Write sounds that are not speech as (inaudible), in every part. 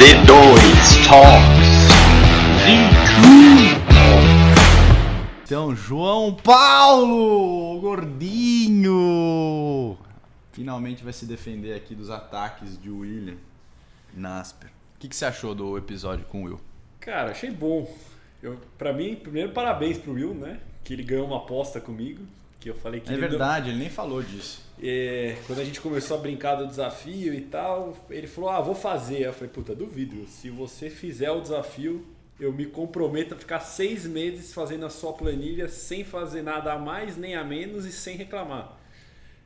D2 Talks. Então, João Paulo, o gordinho, finalmente vai se defender aqui dos ataques de William Nasper. O que, que você achou do episódio com o Will? Cara, achei bom. Eu, pra mim, primeiro parabéns pro Will, né? Que ele ganhou uma aposta comigo. Que eu falei que É não- verdade, ele nem falou disso. É, quando a gente começou a brincar do desafio e tal, ele falou: Ah, vou fazer. Eu falei: Puta, duvido. Se você fizer o desafio, eu me comprometo a ficar seis meses fazendo a sua planilha sem fazer nada a mais nem a menos e sem reclamar.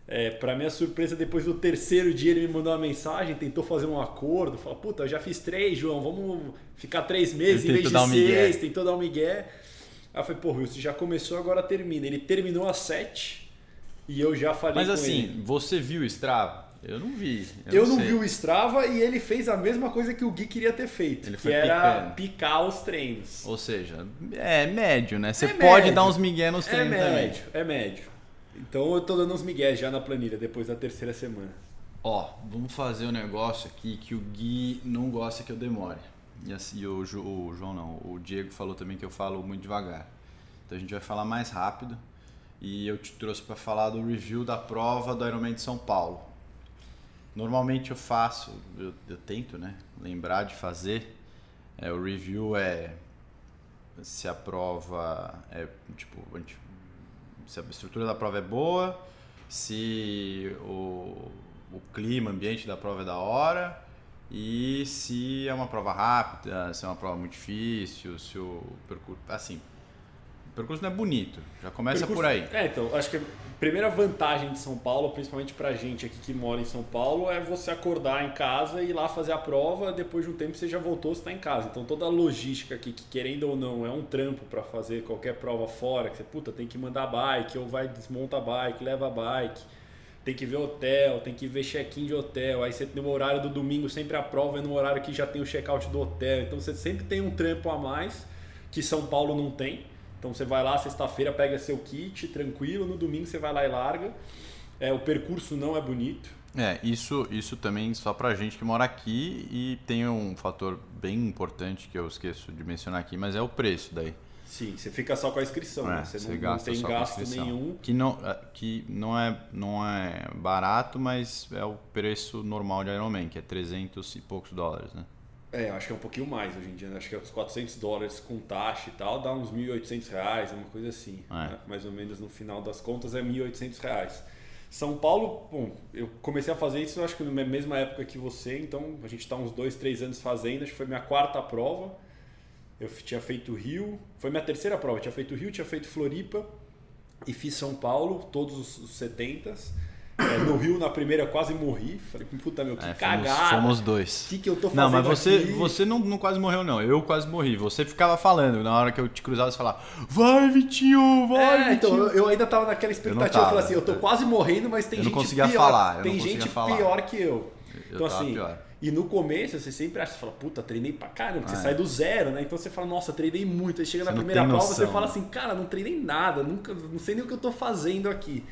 É, para minha surpresa, depois do terceiro dia ele me mandou uma mensagem, tentou fazer um acordo, falou, puta, eu já fiz três, João, vamos ficar três meses Ele em vez de migué. seis, tentou dar um migué. Aí eu falei, pô, Will, você já começou, agora termina. Ele terminou às sete e eu já falei Mas assim, ele. você viu o Strava? Eu não vi. Eu não sei. vi o Strava e ele fez a mesma coisa que o Gui queria ter feito, Ele que era picando. picar os treinos. Ou seja, é médio, né? Você É pode médio. dar uns migué nos É treinos também. médio, é médio. Então eu tô dando uns migués já na planilha depois da terceira semana. Ó, vamos fazer um negócio aqui que o Gui não gosta que eu demore. E assim, e o, o João não, o Diego falou também que eu falo muito devagar. Então a gente vai falar mais rápido. E eu te trouxe para falar do review da prova do Ironman de São Paulo. Normalmente eu faço, eu, eu tento, né, lembrar de fazer. É, o review é se a prova é tipo, se a estrutura da prova é boa, se o, o clima, ambiente da prova é da hora e se é uma prova rápida, se é uma prova muito difícil, se o percurso. Assim, o percurso não é bonito, já começa Percurso- por aí. É, então, acho que a primeira vantagem de São Paulo, principalmente pra gente aqui que mora em São Paulo, é você acordar em casa e ir lá fazer a prova, depois de um tempo você já voltou, você tá em casa. Então toda a logística aqui, que querendo ou não, é um trampo pra fazer qualquer prova fora, que você, puta, tem que mandar bike, ou vai, desmonta a bike, leva a bike, tem que ver hotel, tem que ver check-in de hotel, aí você no horário do domingo, sempre a prova é no horário que já tem o check-out do hotel, então você sempre tem um trampo a mais, que São Paulo não tem. Então você vai lá sexta-feira, pega seu kit, tranquilo, no domingo você vai lá e larga. É, o percurso não é bonito. É, isso, isso também só pra gente que mora aqui e tem um fator bem importante que eu esqueço de mencionar aqui, mas é o preço daí. Sim, você fica só com a inscrição, É, né? Você, você não, não tem gasto nenhum. Que não, é, que não, é, não é barato, mas é o preço normal de Ironman, que é 300 e poucos dólares, né? É, acho que é um pouquinho mais hoje em dia, né? Acho que é uns 400 dólares com taxa e tal, dá uns 1.800 reais, uma coisa assim. É. né? Mais ou menos no final das contas é 1.800 reais. São Paulo, bom, eu comecei a fazer isso acho que na mesma época que você, então a gente está uns dois, três anos fazendo, acho que foi minha quarta prova. Eu tinha feito Rio, foi minha terceira prova, eu tinha feito Rio, tinha feito Floripa e fiz São Paulo, todos os, os 70 É, no Rio, na primeira, eu quase morri. Falei, puta meu, que É, fomos, cagada. fomos dois. O que, que eu tô fazendo Não, mas você, aqui? você não, não quase morreu, não. Eu quase morri. Você ficava falando. Na hora que eu te cruzava, você falava: Vai, Vitinho, vai, É, então Vitinho. eu, eu ainda tava naquela expectativa. tava. Eu falei assim, eu tô quase morrendo, mas tem Eu não gente conseguia pior. falar, eu tem não conseguia gente falar. pior que eu. Eu então assim, pior. e no começo você sempre acha, você fala, puta, treinei pra caramba, você É. sai do zero, né? Então você fala, nossa, treinei muito. Aí chega Você na primeira prova, você noção, fala né? assim, cara, não treinei nada, nunca, não sei nem o que eu tô fazendo aqui.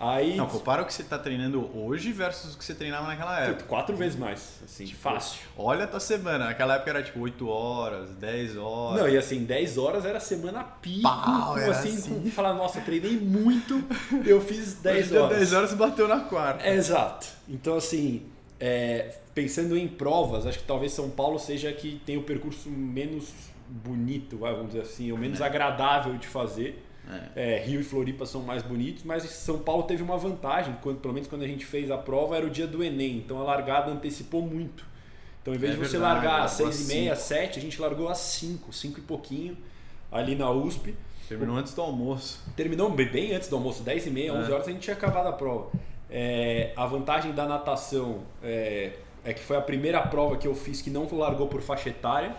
Aí, Não, compara o que você tá treinando hoje versus o que você treinava naquela época. quatro vezes mais, assim, Tipo, fácil. Olha a tua semana. Naquela época era tipo 8 horas, 10 horas. Não, e assim, 10 horas era semana pico, Pau, era assim, assim. com falar, nossa, treinei muito, eu fiz 10 Hoje horas. 10 horas e bateu na quarta. Exato. Então, assim, é, pensando em provas, acho que talvez São Paulo seja a que tem o percurso menos bonito, vamos dizer assim, ou menos agradável de fazer. É, Rio e Floripa são mais bonitos, mas São Paulo teve uma vantagem, quando, pelo menos quando a gente fez a prova, era o dia do Enem, então a largada antecipou muito. Então, em vez É de você verdade, largar às largou 6 às e meia, 7, a gente largou às 5, 5 e pouquinho, ali na USP. Terminou antes do almoço. Terminou bem- antes do almoço, 10 e meia, 11 É. horas a gente tinha acabado a prova. É, a vantagem da natação é, é que foi a primeira prova que eu fiz que não largou por faixa etária,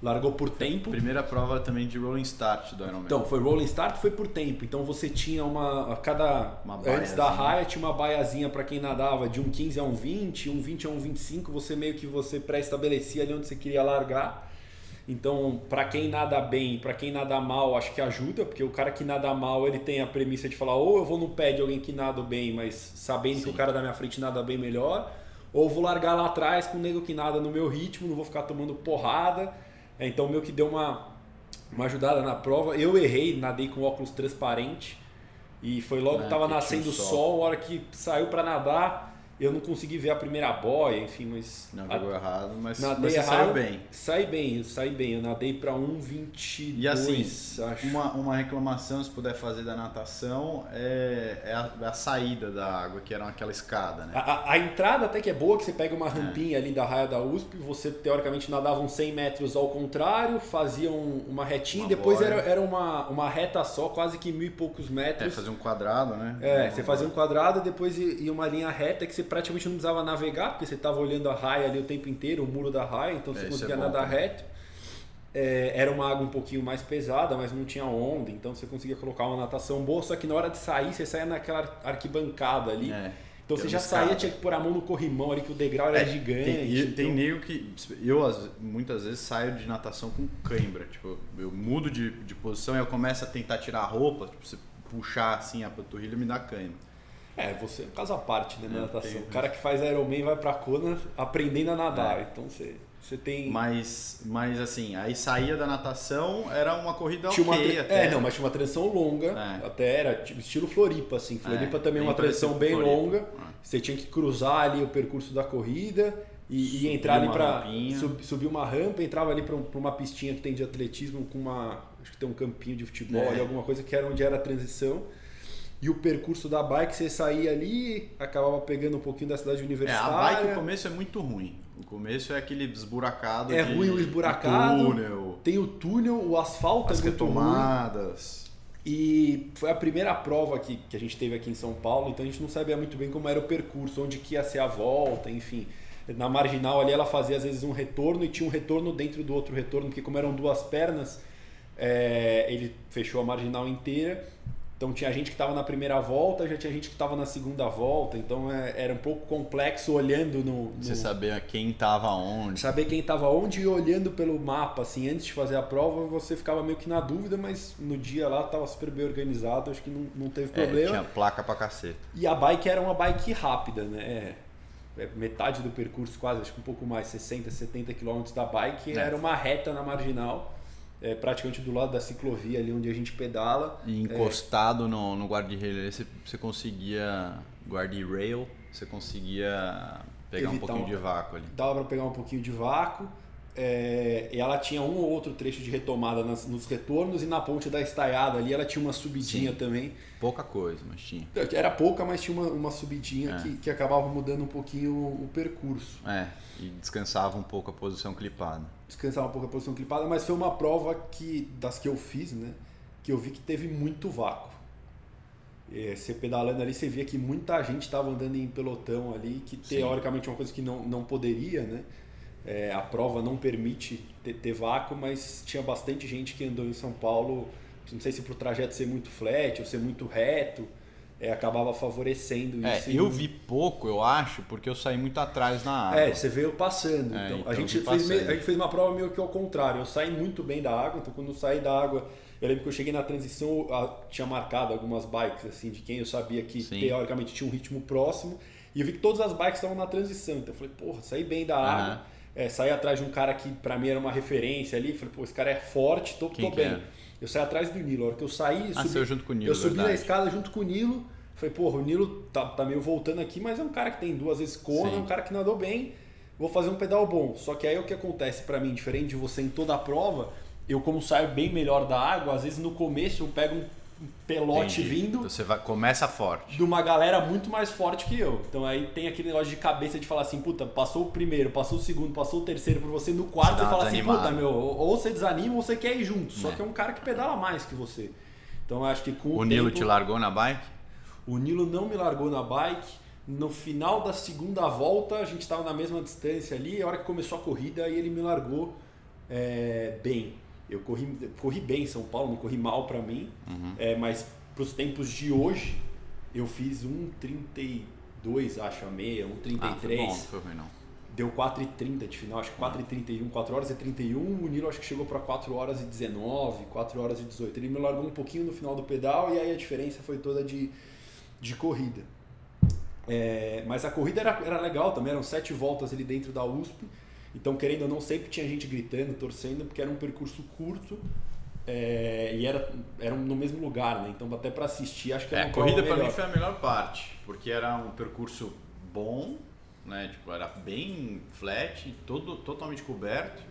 largou por tempo. Primeira prova também de rolling start do Ironman. Então, foi rolling start, foi por tempo. Então você tinha uma. A cada. Uma antes da raia tinha uma baiazinha para quem nadava de um 15 a um 20, um 20 a um 25. Você meio que você pré-estabelecia ali onde você queria largar. Então, para quem nada bem, para quem nada mal, acho que ajuda, porque o cara que nada mal, ele tem a premissa de falar, ou eu vou no pé de alguém que nada bem, mas sabendo que Sim. o cara da minha frente nada bem melhor, ou vou largar lá atrás com o nego que nada no meu ritmo, não vou ficar tomando porrada. É, então, meio que deu uma, uma ajudada na prova. Eu errei, nadei com óculos transparente e foi logo É, que tava que nascendo o sol. sol. a hora que saiu para nadar, eu não consegui ver a primeira boia, enfim, mas. Não a- errado, mas, Nadei mas errado. saiu bem. Saí bem, saí bem. Eu nadei para 1,22, E assim, acho. uma, uma reclamação, se puder fazer da natação, é, é a, é a saída da água, que era aquela escada, né? A, a- a entrada até que é boa, que você pega uma rampinha ali da raia da USP, você teoricamente nadava uns 100 metros ao contrário, fazia um- uma retinha, Uma depois boia. era, era uma, uma reta só, quase que mil e poucos É, metros. fazer um quadrado, né? É, você fazia um quadrado, depois ia uma linha reta que você praticamente não precisava navegar, porque você estava olhando a raia ali o tempo inteiro, o muro da raia, então você É, isso conseguia é bom nadar também. reto. É, era uma água um pouquinho mais pesada, mas não tinha onda, então você conseguia colocar uma natação boa, só que na hora de sair, você saía naquela ar- arquibancada ali. É. Então você já uma saía, tinha que pôr a mão no corrimão ali, que o degrau era É, gigante. Tem, e tem então- nego que. Eu muitas vezes saio de natação com cãibra. Tipo, eu mudo de, de posição e eu começo a tentar tirar a roupa, tipo, você puxar assim a panturrilha me dá cãibra. É, você é um caso à parte né, na É, natação. tem- O cara que faz Ironman vai pra Kona aprendendo a nadar. Então você, você tem. Mas, mas assim, aí saía da natação, era uma corrida tinha uma até. É, não, mas tinha uma transição longa, É. até era tipo, estilo Floripa, assim. Floripa É, também é uma transição bem Floripa. longa. É. Você tinha que cruzar ali o percurso da corrida e, e entrar ali rampinha. Sub, subir uma rampa, entrava ali pra, um- pra uma pistinha que tem de atletismo com uma. Acho que tem um campinho de futebol É. ali, alguma coisa que era onde era a transição. E o percurso da bike, você saía ali, acabava pegando um pouquinho da cidade É, universitária. a bike o começo é muito ruim. O começo é aquele esburacado. É de- ruim o esburacado. túnel, Tem o túnel, o asfalto as é muito ruim. retomadas. E foi a primeira prova que, que a gente teve aqui em São Paulo, então a gente não sabia muito bem como era o percurso, onde que ia ser a volta, enfim. Na marginal ali ela fazia às vezes um retorno e tinha um retorno dentro do outro retorno, porque como eram duas pernas, é, ele fechou a marginal inteira. Então tinha gente que estava na primeira volta, já tinha gente que estava na segunda volta, então é, era um pouco complexo olhando no, no, Você saber quem tava onde. saber quem estava onde e olhando pelo mapa, assim, antes de fazer a prova, você ficava meio que na dúvida, mas no dia lá estava super bem organizado, acho que não, não teve É, problema. tinha placa pra cacete. E a bike era uma bike rápida, né? É, metade do percurso, quase, acho que um pouco mais, 60, 70 km da bike, É. era uma reta na marginal, é, praticamente do lado da ciclovia ali onde a gente pedala. E encostado no, no guarda-rail, você, você conseguia. Guarda-rail, você conseguia pegar um Evitar pouquinho um- de vácuo ali. dava para pegar um pouquinho de vácuo. É, e ela tinha um ou outro trecho de retomada nas- nos retornos e na ponte da estaiada ali ela tinha uma subidinha Sim. também. Pouca coisa, mas tinha. Era pouca, mas tinha uma, uma subidinha É. que, que acabava mudando um pouquinho o, o percurso. É, e descansava um pouco a posição clipada. Descansava um pouco a posição clipada, mas foi uma prova que das que eu fiz, né? Que eu vi que teve muito vácuo. É, você pedalando ali, você via que muita gente estava andando em pelotão ali, que teoricamente é uma coisa que não, não poderia, né? É, a prova não permite ter, ter vácuo, mas tinha bastante gente que andou em São Paulo, não sei se pro trajeto ser muito flat ou ser muito reto, é, acabava favorecendo É, isso. eu e- vi pouco, eu acho, porque eu saí muito atrás na água. É, você veio passando. É, então, então a, eu gente fez a gente fez uma prova meio que ao contrário. Eu saí muito bem da água, então quando eu saí da água, eu lembro que eu cheguei na transição, eu, tinha marcado algumas bikes assim de quem eu sabia que Sim. teoricamente tinha um ritmo próximo. E eu vi que todas as bikes estavam na transição. Então eu falei, porra, saí bem da água. É, saí atrás de um cara que pra mim era uma referência ali. Falei, pô, esse cara é forte, tô, Quem tô bem. era? Eu saí atrás do Nilo. A hora que eu saí, Ah, subi, junto com o Nilo, eu subi na escada junto com o Nilo. Falei, porra, o Nilo tá, tá meio voltando aqui, mas é um cara que tem duas vezes Sim. é um cara que nadou bem. Vou fazer um pedal bom. Só que aí o que acontece pra mim, diferente de você em toda a prova, eu como saio bem melhor da água, às vezes no começo eu pego um pelote Entendi. vindo Você vai, começa forte. de uma galera muito mais forte que eu. Então aí tem aquele negócio de cabeça de falar assim, puta, passou o primeiro, passou o segundo, passou o terceiro por você, no quarto Você você fala assim, desanimada. puta, meu, ou você desanima ou você quer ir junto. Só É. que é um cara que pedala mais que você. Então eu acho que com o, O Nilo tempo- te largou na bike? o Nilo não me largou na bike. No final da segunda volta, a gente estava na mesma distância ali. A hora que começou a corrida, aí ele me largou é, bem. Eu corri, corri bem em São Paulo, não corri mal para mim. Uhum. É, mas para os tempos de hoje, eu fiz 1,32, acho, a meia, Ah, foi 1,33. bom, não foi ruim não. Deu 4h30 de final, acho que 4h31, 4 horas e 31. O Nilo acho que chegou para 4 horas e 19, 4 horas e 18. Ele me largou um pouquinho no final do pedal e aí a diferença foi toda de, de corrida. É, mas a corrida era, era legal também, eram sete voltas ali dentro da USP. Então, querendo ou não, sempre tinha gente gritando, torcendo, porque era um percurso curto é, e era, era no mesmo lugar, né? Então, até para assistir, acho que era é, A corrida para mim foi a melhor parte, porque era um percurso bom, né? Tipo, era bem flat, todo, totalmente coberto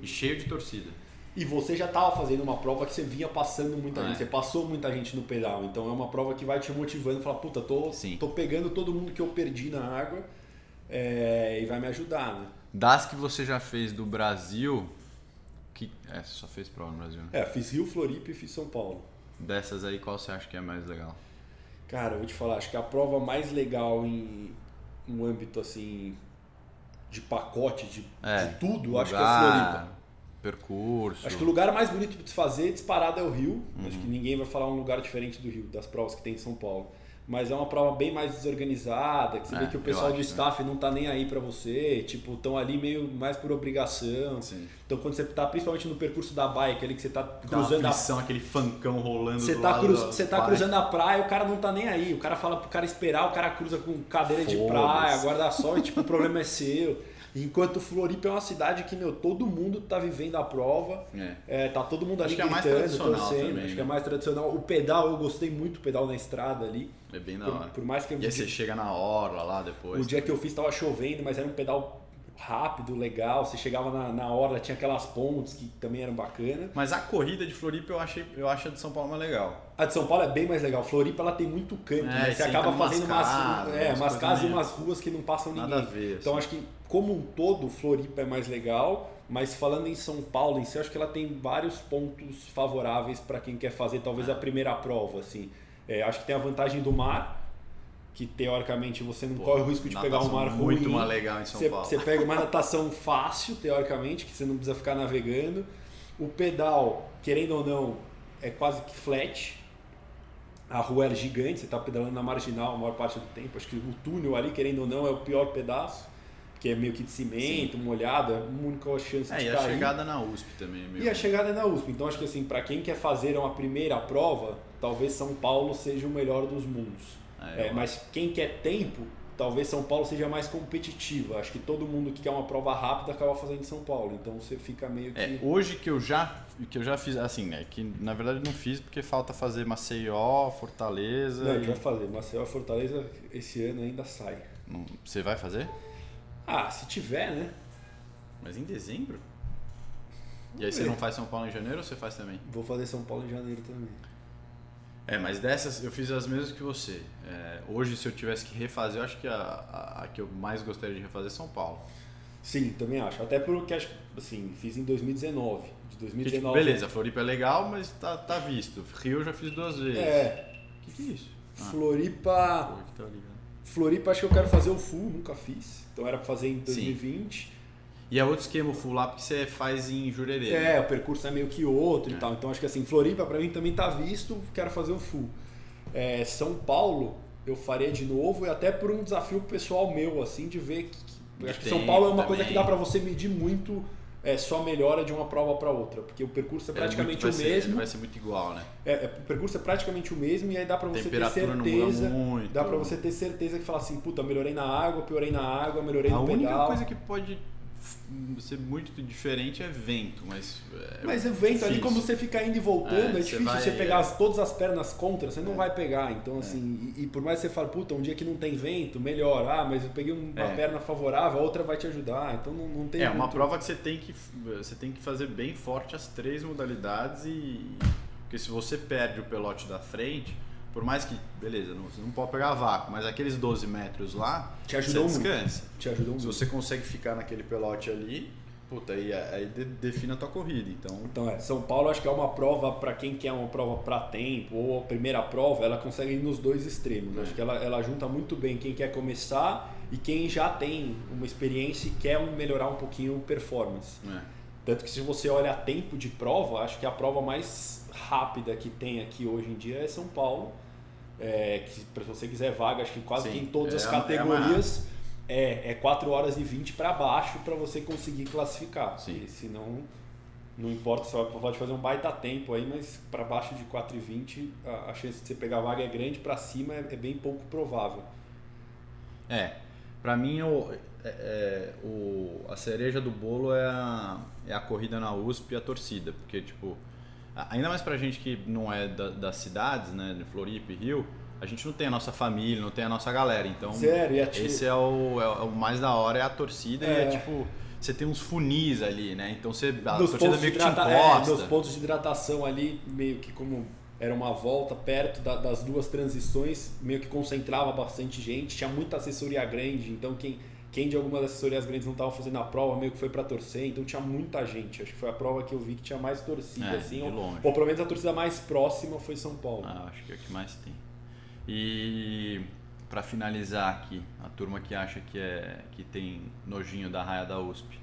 e cheio de torcida. E você já estava fazendo uma prova que você vinha passando muita É. gente, você passou muita gente no pedal. Então é uma prova que vai te motivando, falar, puta, tô, Sim. tô pegando todo mundo que eu perdi na água é, e vai me ajudar, né? Das que você já fez do Brasil, que é, você só fez prova no Brasil, né? É, fiz Rio, Floripa e fiz São Paulo. Dessas aí, qual você acha que é mais legal? Cara, eu vou te falar, acho que a prova mais legal em um âmbito assim de pacote, de, É, de tudo, acho que é lugar, Floripa. Percurso. Acho que o lugar mais bonito de fazer disparado é o Rio. Uhum. Acho que ninguém vai falar um lugar diferente do Rio, das provas que tem em São Paulo. Mas é uma prova bem mais desorganizada, que você É, vê que o pessoal acho, do né? staff não tá nem aí pra você, tipo, estão ali meio mais por obrigação. Sim. Então quando você tá principalmente no percurso da bike, ali que você tá Dá cruzando a aflição, aquele fancão rolando você tá, cruz, você tá cruzando a praia, o cara não tá nem aí. O cara fala pro cara esperar, o cara cruza com cadeira de praia, guarda-sol, e tipo, o problema é seu. Enquanto Floripa é uma cidade que, meu, todo mundo tá vivendo a prova. É. É, tá todo mundo ali Acho que é a mais gritando, tradicional torcendo. também, acho que né? é mais tradicional. O pedal, eu gostei muito do pedal na estrada ali. É bem da Por, hora. por mais que E aí você chega na orla lá depois. o dia que eu fiz tava chovendo, mas era um pedal rápido, legal. Você chegava na, na orla, tinha aquelas pontes que também eram bacanas. Mas a corrida de Floripa eu, achei, eu acho a de São Paulo mais legal. A de São Paulo é bem mais legal. Floripa ela tem muito canto, É, né? Você acaba fazendo umas, casas, é, umas casas e umas ruas que não passam ninguém. Nada a ver. Então assim. acho que como um todo, Floripa é mais legal, mas falando em São Paulo em si, acho que ela tem vários pontos favoráveis para quem quer fazer talvez a primeira prova, assim. É, acho que tem a vantagem do mar, que teoricamente você não Pô, corre o risco de pegar um mar muito ruim. mais legal em São Você, Paulo. você pega uma natação (laughs) fácil, teoricamente, que você não precisa ficar navegando. O pedal, querendo ou não, é quase que flat. A rua é gigante, você está pedalando na marginal a maior parte do tempo. Acho que o túnel ali, querendo ou não, é o pior pedaço, que é meio que de cimento, molhado, é a única chance É, de e a cair. chegada na USP também. é Meio... E a chegada é na USP. Então acho que assim, para quem quer fazer uma primeira prova, talvez São Paulo seja o melhor dos mundos. É, É, eu mas quem quer tempo, talvez São Paulo seja mais competitiva. Acho que todo mundo que quer uma prova rápida acaba fazendo em São Paulo. Então você fica meio que. É, hoje que eu já que eu já fiz, assim, né, que na verdade não fiz porque falta fazer Maceió, Fortaleza. Não, a e- gente vai fazer. Maceió e Fortaleza esse ano ainda sai. Você vai fazer? Ah, se tiver, né? Mas em dezembro? E aí você ver. não faz São Paulo em janeiro ou você faz também? Vou fazer São Paulo em janeiro também. É, mas dessas eu fiz as mesmas que você. É, hoje, se eu tivesse que refazer, eu acho que a, a, a que eu mais gostaria de refazer é São Paulo. Sim, também acho. Até porque acho que, assim, fiz em 2019. De Que, tipo, 2019. beleza, Floripa é legal, mas tá, tá visto. Rio eu já fiz duas vezes. É. O que, que é isso? Ah, Floripa. pô, que tá ligado. Floripa acho que eu quero fazer o full, nunca fiz. Então era pra fazer em 2020. E é outro esquema o full lá porque você faz em Jurerê. É, né? o percurso é meio que outro É. e tal. Então acho que assim, Floripa pra mim também tá visto, quero fazer o full. É, São Paulo eu faria de novo e até por um desafio pessoal meu, assim, de ver que. acho que São Paulo é uma coisa que também. dá pra você medir muito é, só melhora de uma prova pra outra, porque o percurso é praticamente muito- o ser- mesmo. vai ser muito igual, né? É, é, o percurso é praticamente o mesmo e aí dá pra você ter certeza. muito. Dá pra você ter certeza que fala assim, puta, melhorei na água, piorei na água, melhorei A no única pedal. coisa que pode ser muito diferente é vento, mas. é Mas o vento ali, difícil. como você fica indo e voltando, É, é, você difícil vai- você pegar é. as- todas as pernas contra, você não É. vai pegar. Então, assim, e, e por mais que você fale, puta, um dia que não tem vento, melhor. Ah, mas eu peguei uma É. perna favorável, a outra vai te ajudar. Então não, não tem É uma muito- prova que você tem que você tem que fazer bem forte as três modalidades e porque se você perde o pelote da frente, por mais que beleza, não, você não pode pegar vácuo, mas aqueles 12 metros lá Te ajudou você muito. descansa. Te ajudou Se muito. você consegue ficar naquele pelote ali, puta, aí, aí de- define a tua corrida. Então, Então, é, São Paulo acho que é uma prova para quem quer uma prova para tempo ou a primeira prova, ela consegue ir nos dois extremos. É. Acho que ela, ela junta muito bem quem quer começar e quem já tem uma experiência e quer melhorar um pouquinho o performance. é. Tanto que se você olha tempo de prova, acho que a prova mais rápida que tem aqui hoje em dia é São Paulo. É, que se você quiser vaga, acho que quase Sim, que em todas é as é categorias é, é 4 horas e 20 para baixo para você conseguir classificar. Sim. Porque senão não importa, você pode fazer um baita tempo aí, mas para baixo de 4 e 20 a, a chance de você pegar vaga é grande, para cima é, é bem pouco provável. É, pra mim o, é, é, o, a cereja do bolo é a, é a corrida na USP e a torcida, porque tipo, ainda mais pra gente que não é da, das cidades, né, de Floripa e Rio, a gente não tem a nossa família, não tem a nossa galera, então Sério, esse é o, é o mais da hora, é a torcida e É. é tipo, você tem uns funis ali, né, então você, a nos torcida meio que te hidrata- é, encosta. nos pontos de hidratação ali, meio que como era uma volta perto da- das duas transições, meio que concentrava bastante gente, tinha muita assessoria grande, então quem, quem de algumas assessorias grandes não estava fazendo a prova meio que foi para torcer, então tinha muita gente. Acho que foi a prova que eu vi que tinha mais torcida, É, assim, de ou, longe. ou pelo menos a torcida mais próxima foi São Paulo. Ah, acho que é o que mais tem. E para finalizar aqui, a turma que acha que é que tem nojinho da raia da USP.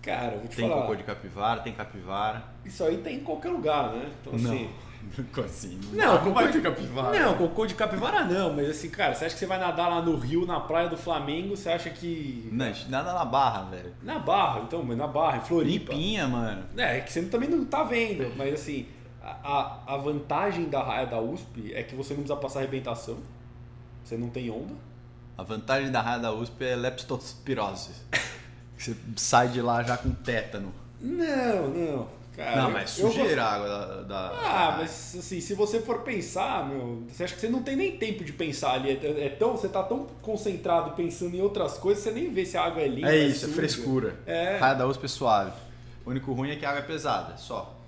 Cara, vou te Tem falar, cocô de capivara, tem capivara. isso aí tem em qualquer lugar, né? Então, Não, assim, (laughs) Não, não vai cocô ter capivara. Não, cocô de capivara não, mas assim, cara, você acha que você vai nadar lá no Rio, na praia do Flamengo, você acha que. Não, a gente nada na barra, velho. Na Barra, então, mas na Barra, em Floripa. Limpinha, mano. É, é que você também não tá vendo, mas assim, a, a a vantagem da raia da USP é que você não precisa passar arrebentação, você não tem onda. A vantagem da raia da USP é leptospirose. (laughs) Você sai de lá já com tétano. Não, não. Cara, não, mas sujeira a água da, da- Ah, mas assim, se você for pensar, meu, você acha que você não tem nem tempo de pensar ali. É, é tão, você tá tão concentrado pensando em outras coisas, você nem vê se a água é limpa. É isso, é suja. frescura. É. Raia da USP é suave. O único ruim é que a água é pesada, só.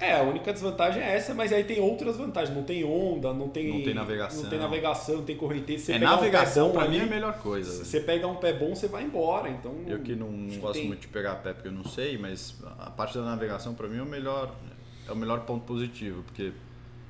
É, a única desvantagem é essa, mas aí tem outras vantagens. Não tem onda, não tem. Não tem navegação. Não tem navegação, não tem correnteza. Você é pegar um navegação pé bom pra mim é a melhor coisa. Se velho. você pega um pé bom, você vai embora. Então. Eu que não, gosto tem- muito de pegar pé porque eu não sei, mas a parte da navegação pra mim é o melhor, é o melhor ponto positivo, porque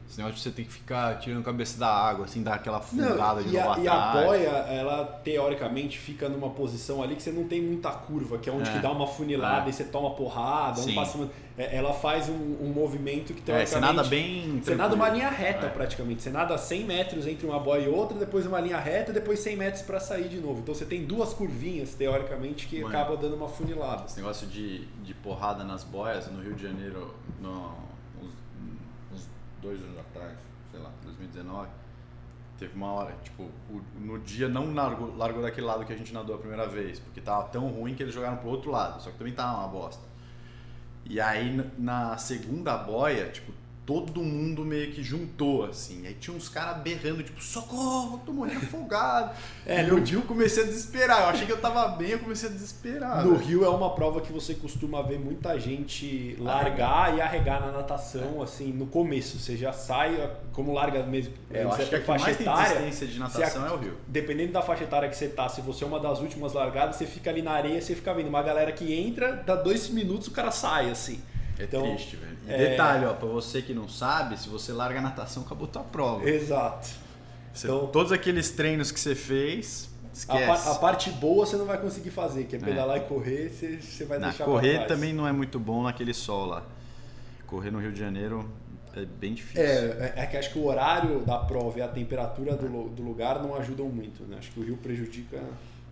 esse negócio de você tem que ficar tirando a cabeça da água, assim, dar aquela afundada de novo a, e a boia, ela teoricamente fica numa posição ali que você não tem muita curva, que é onde É. que dá uma funilada É. e você toma porrada, um passa, é, ela faz um, um movimento que É, teoricamente. você nada bem. Você nada uma tranquilo. linha reta É. praticamente. Você nada 100 metros entre uma boia e outra, depois uma linha reta, depois 100 metros para sair de novo. Então você tem duas curvinhas, teoricamente, que Mano. acaba dando uma funilada. Esse negócio de, de porrada nas boias no Rio de Janeiro, no, dois anos atrás, sei lá, 2019, teve uma hora, tipo, o- no dia não largou, largou daquele lado que a gente nadou a primeira vez, porque tava tão ruim que eles jogaram pro outro lado, só que também tava uma bosta. E aí na segunda boia, tipo, todo mundo meio que juntou, assim. Aí tinha uns caras berrando, tipo, socorro, tô morrendo afogado. É, e no- eu comecei a desesperar. Eu achei que eu tava bem, eu comecei a desesperar. No velho. Rio é uma prova que você costuma ver muita gente largar e arregar na natação, assim, no começo. Você já sai, como larga mesmo. É, eu acho que a por que mais etária, de natação é o Rio. Dependendo da faixa etária que você tá, se você é uma das últimas largadas, você fica ali na areia, você fica vendo uma galera que entra, dá dois minutos o cara sai, assim. É Então, triste, velho. E é- detalhe, ó, pra você que não sabe, se você larga a natação, acabou tua prova. Exato. Você- então- todos aqueles treinos que você fez, A, esquece. pa- a parte boa você não vai conseguir fazer, que é É. pedalar e correr, você, você vai Na deixar correr também não é muito bom naquele sol lá. Correr no Rio de Janeiro é bem difícil. É, é, é que acho que o horário da prova e a temperatura do, do lugar não ajudam muito, né? Acho que o Rio prejudica.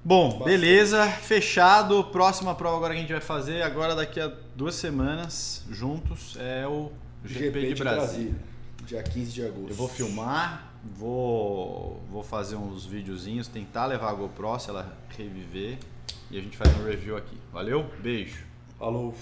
Bom, Bastante. beleza, fechado. Próxima prova agora que a gente vai fazer, agora daqui a duas semanas, juntos, é o GP, de, Brasília. Dia 15 de agosto. Eu vou filmar, vou, vou fazer uns videozinhos, tentar levar a GoPro se ela reviver e a gente faz um review aqui. Valeu? Beijo. Falou.